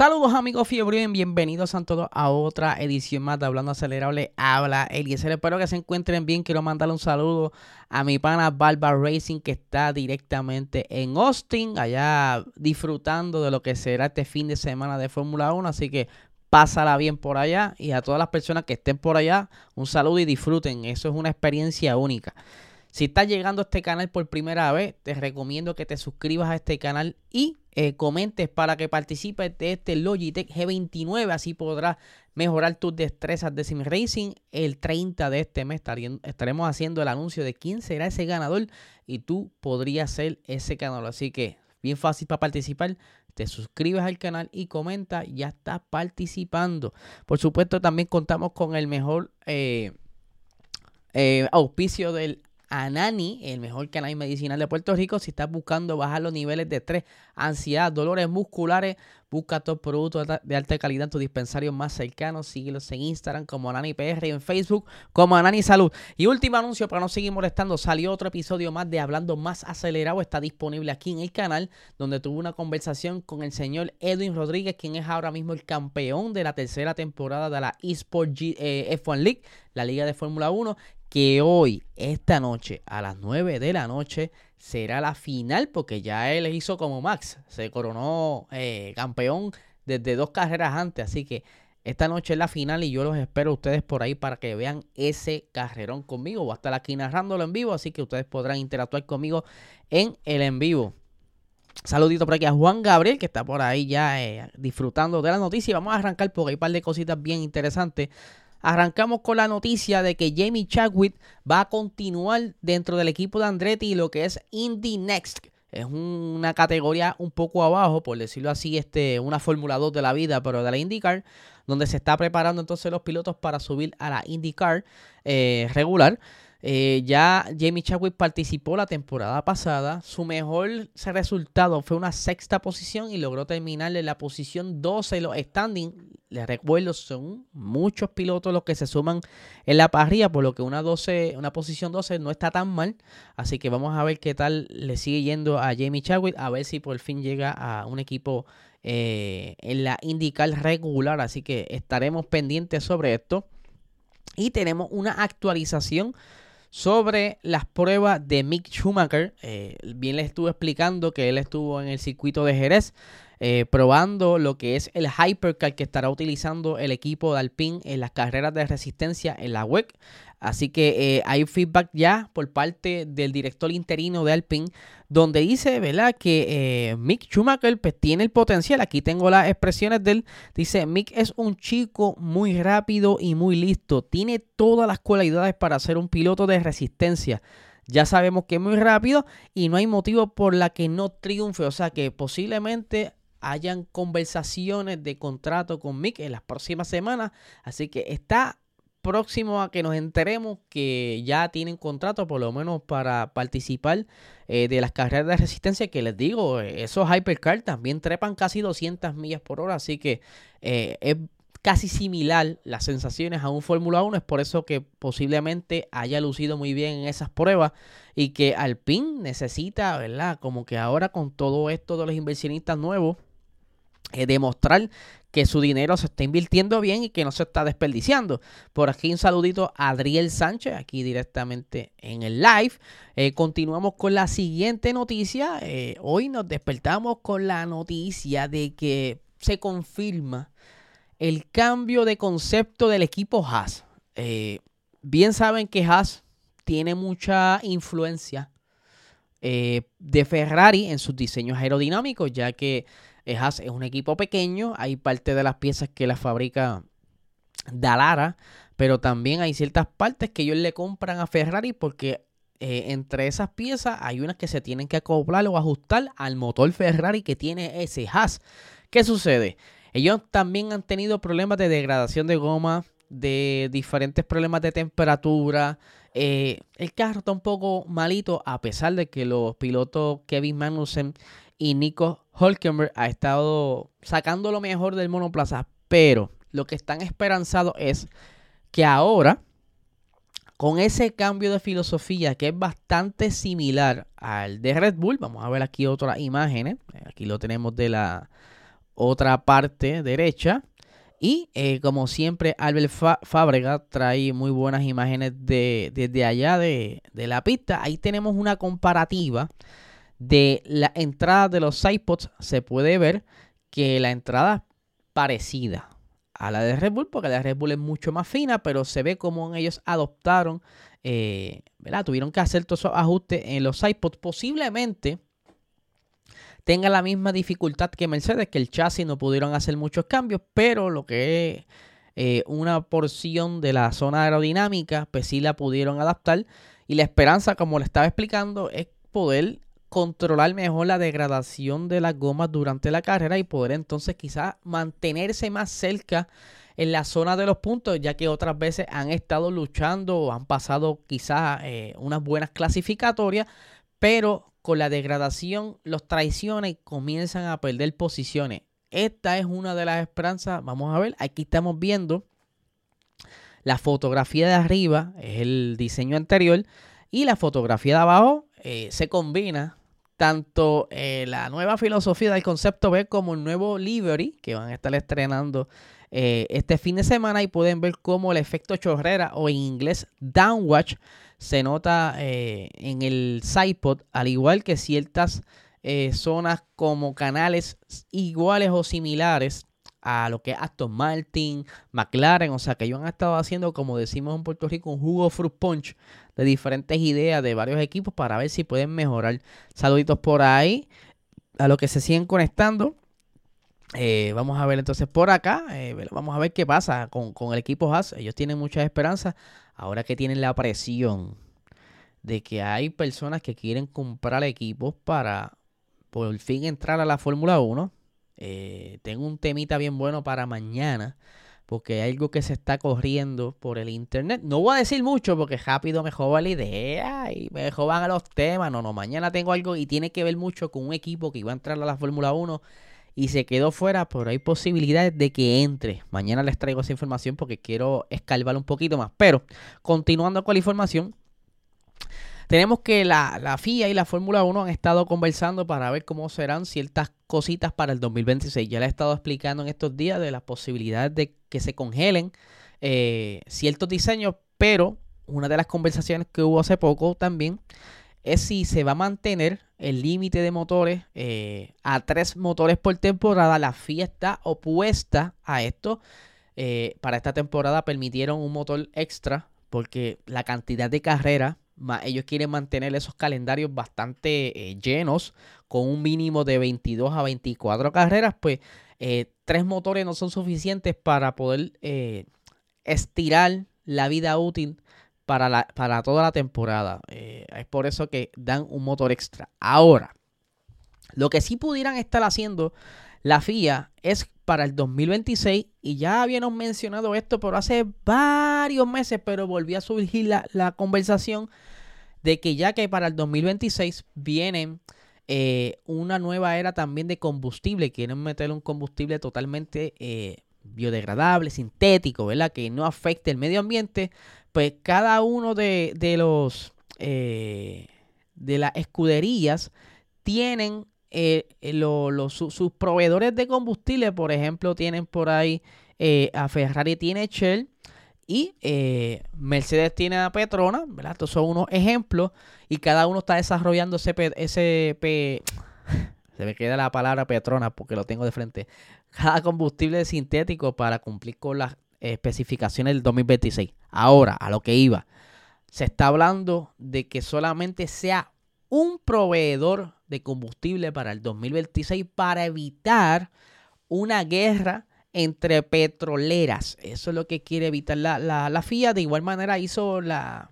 Saludos amigos Fiebre, bienvenidos a todos a otra edición más de Hablando Acelerable. Habla Eliezer, espero que se encuentren bien. Quiero mandarle un saludo a mi pana Barba Racing que está directamente en Austin, allá disfrutando de lo que será este fin de semana de Fórmula 1. Así que pásala bien por allá y a todas las personas que estén por allá, un saludo y disfruten. Eso es una experiencia única. Si estás llegando a este canal por primera vez, te recomiendo que te suscribas a este canal y eh, comentes para que participes de este Logitech G29. Así podrás mejorar tus destrezas de sim racing. El 30 de este mes estaremos haciendo el anuncio de quién será ese ganador y tú podrías ser ese ganador. Así que bien fácil para participar. Te suscribes al canal y comenta, ya estás participando. Por supuesto, también contamos con el mejor eh, eh, auspicio del Anani, el mejor canal medicinal de Puerto Rico. Si estás buscando bajar los niveles de estrés, ansiedad, dolores musculares, busca tus productos de alta calidad en tu dispensario más cercano. Síguelos en Instagram como Anani PR y en Facebook como Anani Salud. Y último anuncio para no seguir molestando, salió otro episodio más de Hablando Más Acelerado. Está disponible aquí en el canal, donde tuve una conversación con el señor Edwin Rodríguez, quien es ahora mismo el campeón de la tercera temporada de la eSport eh, F1 League, la liga de Fórmula 1 que hoy, esta noche, a las 9 de la noche, será la final, porque ya él hizo como Max, se coronó eh, campeón desde dos carreras antes, así que esta noche es la final y yo los espero a ustedes por ahí para que vean ese carrerón conmigo. Voy a estar aquí narrándolo en vivo, así que ustedes podrán interactuar conmigo en el en vivo. Saludito por aquí a Juan Gabriel, que está por ahí ya eh, disfrutando de la noticia. Y vamos a arrancar porque hay un par de cositas bien interesantes. Arrancamos con la noticia de que Jamie Chadwick va a continuar dentro del equipo de Andretti lo que es Indy Next. Es una categoría un poco abajo, por decirlo así, este, una Fórmula 2 de la vida, pero de la IndyCar, donde se está preparando entonces los pilotos para subir a la IndyCar eh, regular. Eh, ya Jamie Chadwick participó la temporada pasada. Su mejor resultado fue una sexta posición y logró terminar en la posición 12 en los standings. Les recuerdo, son muchos pilotos los que se suman en la parrilla, por lo que una, 12, una posición 12 no está tan mal. Así que vamos a ver qué tal le sigue yendo a Jamie Chadwick, a ver si por fin llega a un equipo eh, en la IndyCar regular. Así que estaremos pendientes sobre esto. Y tenemos una actualización sobre las pruebas de Mick Schumacher. Eh, bien les estuve explicando que él estuvo en el circuito de Jerez. Eh, probando lo que es el Hypercar que estará utilizando el equipo de Alpine en las carreras de resistencia en la WEC. Así que eh, hay feedback ya por parte del director interino de Alpine, donde dice, ¿verdad? Que eh, Mick Schumacher pues, tiene el potencial. Aquí tengo las expresiones de él. Dice, Mick es un chico muy rápido y muy listo. Tiene todas las cualidades para ser un piloto de resistencia. Ya sabemos que es muy rápido y no hay motivo por la que no triunfe. O sea que posiblemente hayan conversaciones de contrato con Mick en las próximas semanas. Así que está próximo a que nos enteremos que ya tienen contrato, por lo menos para participar eh, de las carreras de resistencia, que les digo, eh, esos hypercars también trepan casi 200 millas por hora, así que eh, es casi similar las sensaciones a un Fórmula 1, es por eso que posiblemente haya lucido muy bien en esas pruebas y que Alpine necesita, ¿verdad? Como que ahora con todo esto de los inversionistas nuevos, demostrar que su dinero se está invirtiendo bien y que no se está desperdiciando. Por aquí un saludito a Adriel Sánchez, aquí directamente en el live. Eh, continuamos con la siguiente noticia. Eh, hoy nos despertamos con la noticia de que se confirma el cambio de concepto del equipo Haas. Eh, bien saben que Haas tiene mucha influencia de Ferrari en sus diseños aerodinámicos, ya que es un equipo pequeño, hay parte de las piezas que la fabrica Dalara, pero también hay ciertas partes que ellos le compran a Ferrari porque eh, entre esas piezas hay unas que se tienen que acoplar o ajustar al motor Ferrari que tiene ese Haas. ¿Qué sucede? Ellos también han tenido problemas de degradación de goma, de diferentes problemas de temperatura. Eh, el carro está un poco malito a pesar de que los pilotos Kevin Magnussen y Nico Hulkenberg ha estado sacando lo mejor del monoplaza, pero lo que están esperanzados es que ahora con ese cambio de filosofía que es bastante similar al de Red Bull, vamos a ver aquí otras imágenes, aquí lo tenemos de la otra parte derecha, y eh, como siempre Albert Fábrega trae muy buenas imágenes de, desde allá de, de, la pista, ahí tenemos una comparativa de la entrada de los iPods, se puede ver que la entrada parecida a la de Red Bull, porque la de Red Bull es mucho más fina, pero se ve como ellos adoptaron, eh, ¿verdad? Tuvieron que hacer todos esos ajustes en los iPods. Posiblemente tenga la misma dificultad que Mercedes, que el chasis no pudieron hacer muchos cambios, pero lo que es eh, una porción de la zona aerodinámica, pues sí la pudieron adaptar. Y la esperanza, como le estaba explicando, es poder controlar mejor la degradación de las gomas durante la carrera y poder entonces quizás mantenerse más cerca en la zona de los puntos, ya que otras veces han estado luchando o han pasado quizás eh, unas buenas clasificatorias, pero con la degradación los traiciona y comienzan a perder posiciones. Esta es una de las esperanzas. Vamos a ver, aquí estamos viendo la fotografía de arriba, es el diseño anterior, y la fotografía de abajo eh, se combina tanto eh, la nueva filosofía del concepto B como el nuevo livery que van a estar estrenando eh, este fin de semana y pueden ver cómo el efecto chorrera o en inglés downwatch se nota eh, en el sidepod al igual que ciertas zonas como canales iguales o similares a lo que Aston Martin, McLaren, o sea que ellos han estado haciendo, como decimos en Puerto Rico, un jugo fruit punch de diferentes ideas de varios equipos para ver si pueden mejorar. Saluditos por ahí a los que se siguen conectando. Eh, vamos a ver entonces por acá, eh, vamos a ver qué pasa con, con el equipo Haas. Ellos tienen muchas esperanzas ahora que tienen la presión de que hay personas que quieren comprar equipos para por fin entrar a la Fórmula 1 eh, tengo un temita bien bueno para mañana. Porque hay algo que se está corriendo por el internet. No voy a decir mucho porque rápido me joba la idea y me joban a los temas. No, no, mañana tengo algo y tiene que ver mucho con un equipo que iba a entrar a la Fórmula 1 y se quedó fuera, pero hay posibilidades de que entre. Mañana les traigo esa información porque quiero escalvar un poquito más. Pero continuando con la información, tenemos que la, FIA y la Fórmula 1 han estado conversando para ver cómo serán ciertas cositas para el 2026. Ya le he estado explicando en estos días de las posibilidades de que se congelen eh, ciertos diseños, pero una de las conversaciones que hubo hace poco también es si se va a mantener el límite de motores eh, a tres motores por temporada. La FIA está opuesta a esto. Eh, para esta temporada permitieron un motor extra porque la cantidad de carreras ellos quieren mantener esos calendarios bastante eh, llenos con un mínimo de 22 a 24 carreras, pues eh, tres motores no son suficientes para poder eh, estirar la vida útil para, para toda la temporada. es por eso que dan un motor extra. Ahora, lo que sí pudieran estar haciendo la FIA es para el 2026 y ya habíamos mencionado esto por hace varios meses, pero volvió a surgir la, la conversación de que ya que para el 2026 viene eh, una nueva era también de combustible, quieren meter un combustible totalmente eh, biodegradable, sintético, ¿verdad? Que no afecte el medio ambiente, pues cada uno de, de eh, de las escuderías tienen sus proveedores de combustible, por ejemplo, tienen por ahí a Ferrari tiene Shell, y eh, Mercedes tiene a Petrona, ¿verdad? Estos son unos ejemplos y cada uno está desarrollando ese, ese se me queda la palabra Petrona porque lo tengo de frente. Cada combustible sintético para cumplir con las especificaciones del 2026. Ahora, a lo que iba, se está hablando de que solamente sea un proveedor de combustible para el 2026 para evitar una guerra entre petroleras. Eso es lo que quiere evitar la, la, FIA. De igual manera hizo la,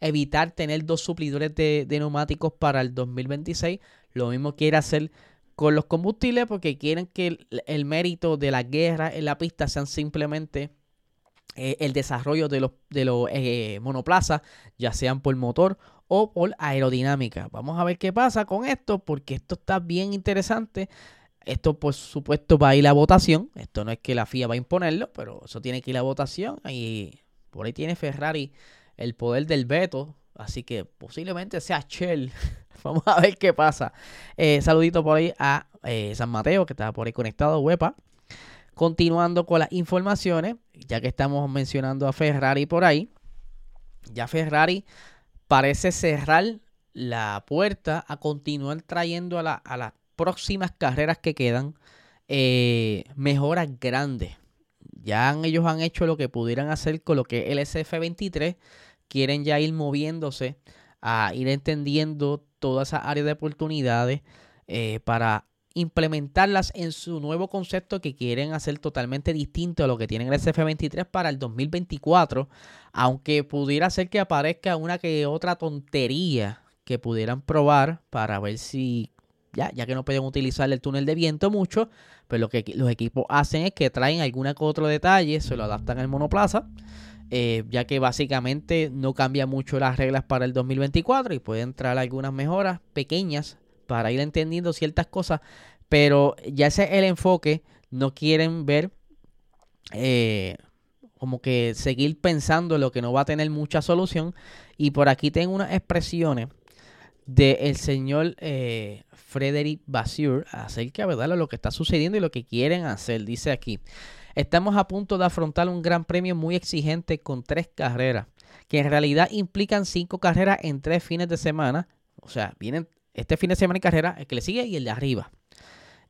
evitar tener dos suplidores de, neumáticos para el 2026. Lo mismo quiere hacer con los combustibles porque quieren que el, mérito de la guerra en la pista sean simplemente eh, el desarrollo de los, de los eh, monoplazas, ya sean por motor o por aerodinámica. Vamos a ver qué pasa con esto porque esto está bien interesante. Esto, por supuesto, va a ir a votación. Esto no es que la FIA va a imponerlo, pero eso tiene que ir a votación. Y por ahí tiene Ferrari el poder del veto. Así que posiblemente sea Shell. Vamos a ver qué pasa. Eh, saludito por ahí a eh, San Mateo, que está por ahí conectado, huepa. Continuando con las informaciones, ya que estamos mencionando a Ferrari por ahí. Ya Ferrari parece cerrar la puerta a continuar trayendo a, las próximas carreras que quedan eh, mejoras grandes. Ya ellos han hecho lo que pudieran hacer con lo que el SF23. Quieren ya ir moviéndose a ir entendiendo todas esas áreas de oportunidades eh, para implementarlas en su nuevo concepto que quieren hacer totalmente distinto a lo que tienen el SF23 para el 2024, aunque pudiera ser que aparezca una que otra tontería que pudieran probar para ver si ya, ya que no pueden utilizar el túnel de viento mucho, pues lo que los equipos hacen es que traen alguna que otro detalle, se lo adaptan al monoplaza, eh, ya que básicamente no cambia mucho las reglas para el 2024 y pueden traer algunas mejoras pequeñas para ir entendiendo ciertas cosas, pero ya ese es el enfoque, no quieren ver eh, como que seguir pensando lo que no va a tener mucha solución y por aquí tengo unas expresiones del señor eh, Frederick Basur acerca ¿verdad? de lo que está sucediendo y lo que quieren hacer. Dice aquí, estamos a punto de afrontar un gran premio muy exigente con tres carreras, que en realidad implican cinco carreras en tres fines de semana. O sea, vienen este fin de semana y carrera, el que le sigue y el de arriba.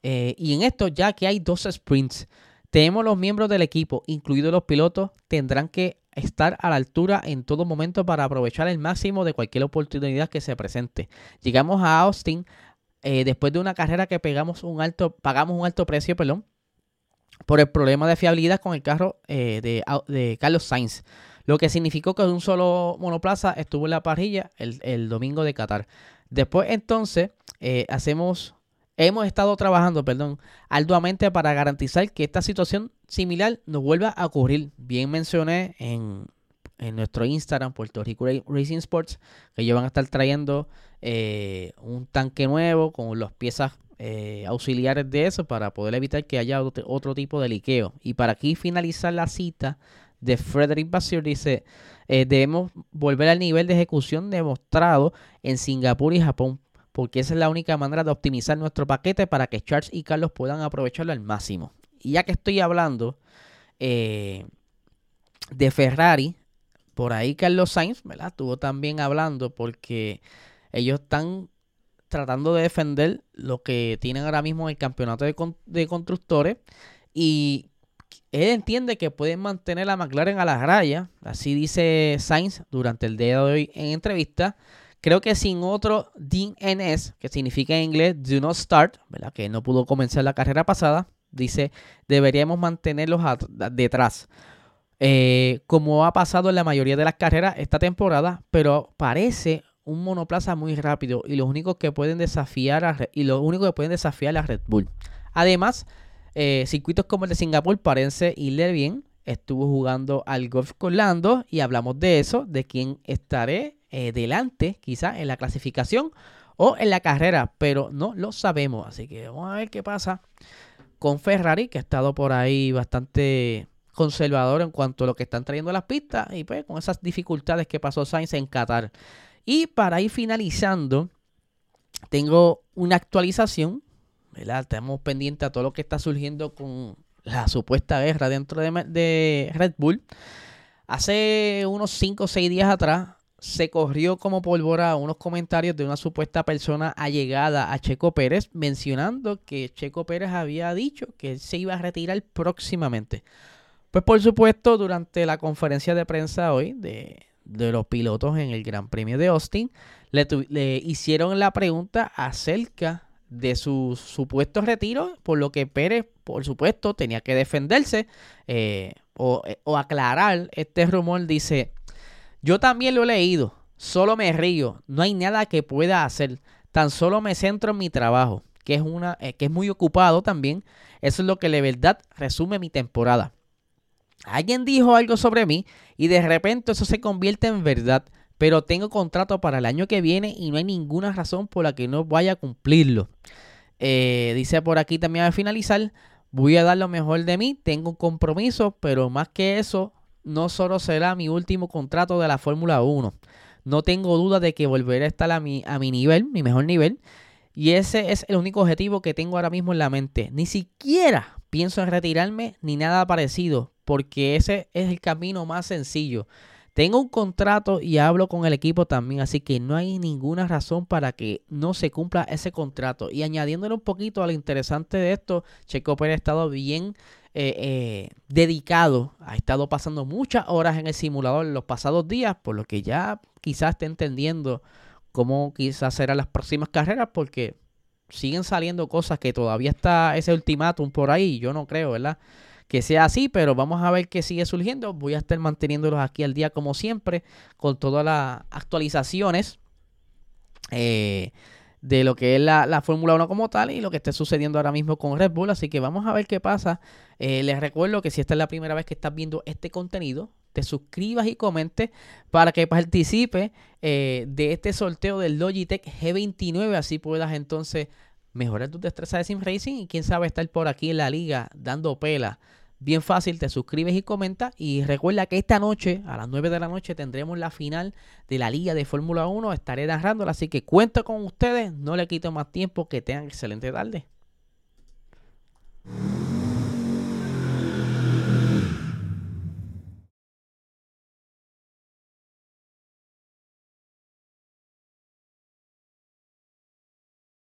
Eh, y en esto, ya que hay dos sprints, tenemos los miembros del equipo, incluidos los pilotos, tendrán que estar a la altura en todo momento para aprovechar el máximo de cualquier oportunidad que se presente. Llegamos a Austin eh, después de una carrera que pegamos un alto, pagamos un alto precio, perdón, por el problema de fiabilidad con el carro eh, de, Carlos Sainz, lo que significó que un solo monoplaza estuvo en la parrilla el, domingo de Qatar. Después entonces eh, hacemos, hemos estado trabajando, perdón, arduamente para garantizar que esta situación similar no vuelva a ocurrir. Bien mencioné en, en nuestro Instagram, Puerto Rico Racing Sports, que ellos van a estar trayendo eh, un tanque nuevo con las piezas eh, auxiliares de eso para poder evitar que haya otro, tipo de liqueo. Y para aquí finalizar la cita de Frederick Basir, dice, eh, debemos volver al nivel de ejecución demostrado en Singapur y Japón, porque esa es la única manera de optimizar nuestro paquete para que Charles y Carlos puedan aprovecharlo al máximo. Y ya que estoy hablando de Ferrari, por ahí Carlos Sainz, ¿verdad? Estuvo también hablando porque ellos están tratando de defender lo que tienen ahora mismo en el campeonato de, constructores y él entiende que pueden mantener a McLaren a las rayas, así dice Sainz durante el día de hoy en entrevista. Creo que sin otro DNS, que significa en inglés Do Not Start, ¿verdad? que no pudo comenzar la carrera pasada, dice, deberíamos mantenerlos detrás. Eh, como ha pasado en la mayoría de las carreras esta temporada, pero parece un monoplaza muy rápido y los únicos que pueden desafiar a, y los que pueden desafiar a Red Bull. Además, eh, circuitos como el de Singapur parece irle bien. Estuvo jugando al golf con Lando y hablamos de eso, de quién estaré eh, delante quizás en la clasificación o en la carrera, pero no lo sabemos. Así que vamos a ver qué pasa con Ferrari, que ha estado por ahí bastante conservador en cuanto a lo que están trayendo las pistas y pues con esas dificultades que pasó Sainz en Qatar. Y para ir finalizando, tengo una actualización, ¿verdad? Estamos pendientes a todo lo que está surgiendo con la supuesta guerra dentro de, Red Bull. Hace unos 5 o 6 días atrás se corrió como pólvora unos comentarios de una supuesta persona allegada a Checo Pérez mencionando que Checo Pérez había dicho que se iba a retirar próximamente. Pues por supuesto, durante la conferencia de prensa hoy de, de los pilotos en el Gran Premio de Austin, le, hicieron la pregunta acerca de su supuesto retiro, por lo que Pérez, por supuesto, tenía que defenderse eh, o, o aclarar este rumor. Dice, yo también lo he leído. solo me río, no hay nada que pueda hacer, tan solo me centro en mi trabajo, que es, una, eh, que es muy ocupado también. Eso es lo que de verdad resume mi temporada. Alguien dijo algo sobre mí y de repente eso se convierte en verdad, pero tengo contrato para el año que viene y no hay ninguna razón por la que no vaya a cumplirlo. Eh, dice por aquí también a finalizar, voy a dar lo mejor de mí, tengo un compromiso, pero más que eso, no solo será mi último contrato de la Fórmula 1. No tengo duda de que volveré a estar a mi, a mi nivel, mi mejor nivel. Y ese es el único objetivo que tengo ahora mismo en la mente. Ni siquiera pienso en retirarme ni nada parecido, porque ese es el camino más sencillo. Tengo un contrato y hablo con el equipo también, así que no hay ninguna razón para que no se cumpla ese contrato. Y añadiéndole un poquito a lo interesante de esto, Checo Pérez ha estado bien eh, eh, dedicado, ha estado pasando muchas horas en el simulador en los pasados días, por lo que ya quizás esté entendiendo cómo quizás serán las próximas carreras, porque siguen saliendo cosas que todavía está ese ultimátum por ahí, yo no creo, ¿verdad? Que sea así, pero vamos a ver qué sigue surgiendo. Voy a estar manteniéndolos aquí al día como siempre, con todas las actualizaciones eh, de lo que es la, Fórmula 1 como tal y lo que esté sucediendo ahora mismo con Red Bull. Así que vamos a ver qué pasa. Eh, les recuerdo que si esta es la primera vez que estás viendo este contenido, te suscribas y comentes para que participe eh, de este sorteo del Logitech G29. Así puedas entonces mejorar tu destreza de sim racing y quién sabe estar por aquí en la liga dando pela Bien fácil, te suscribes y comentas. Y recuerda que esta noche, a las 9 de la noche, tendremos la final de la Liga de Fórmula 1. Estaré narrándola, así que cuento con ustedes. No le quito más tiempo. Que tengan excelente tarde.